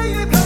say it.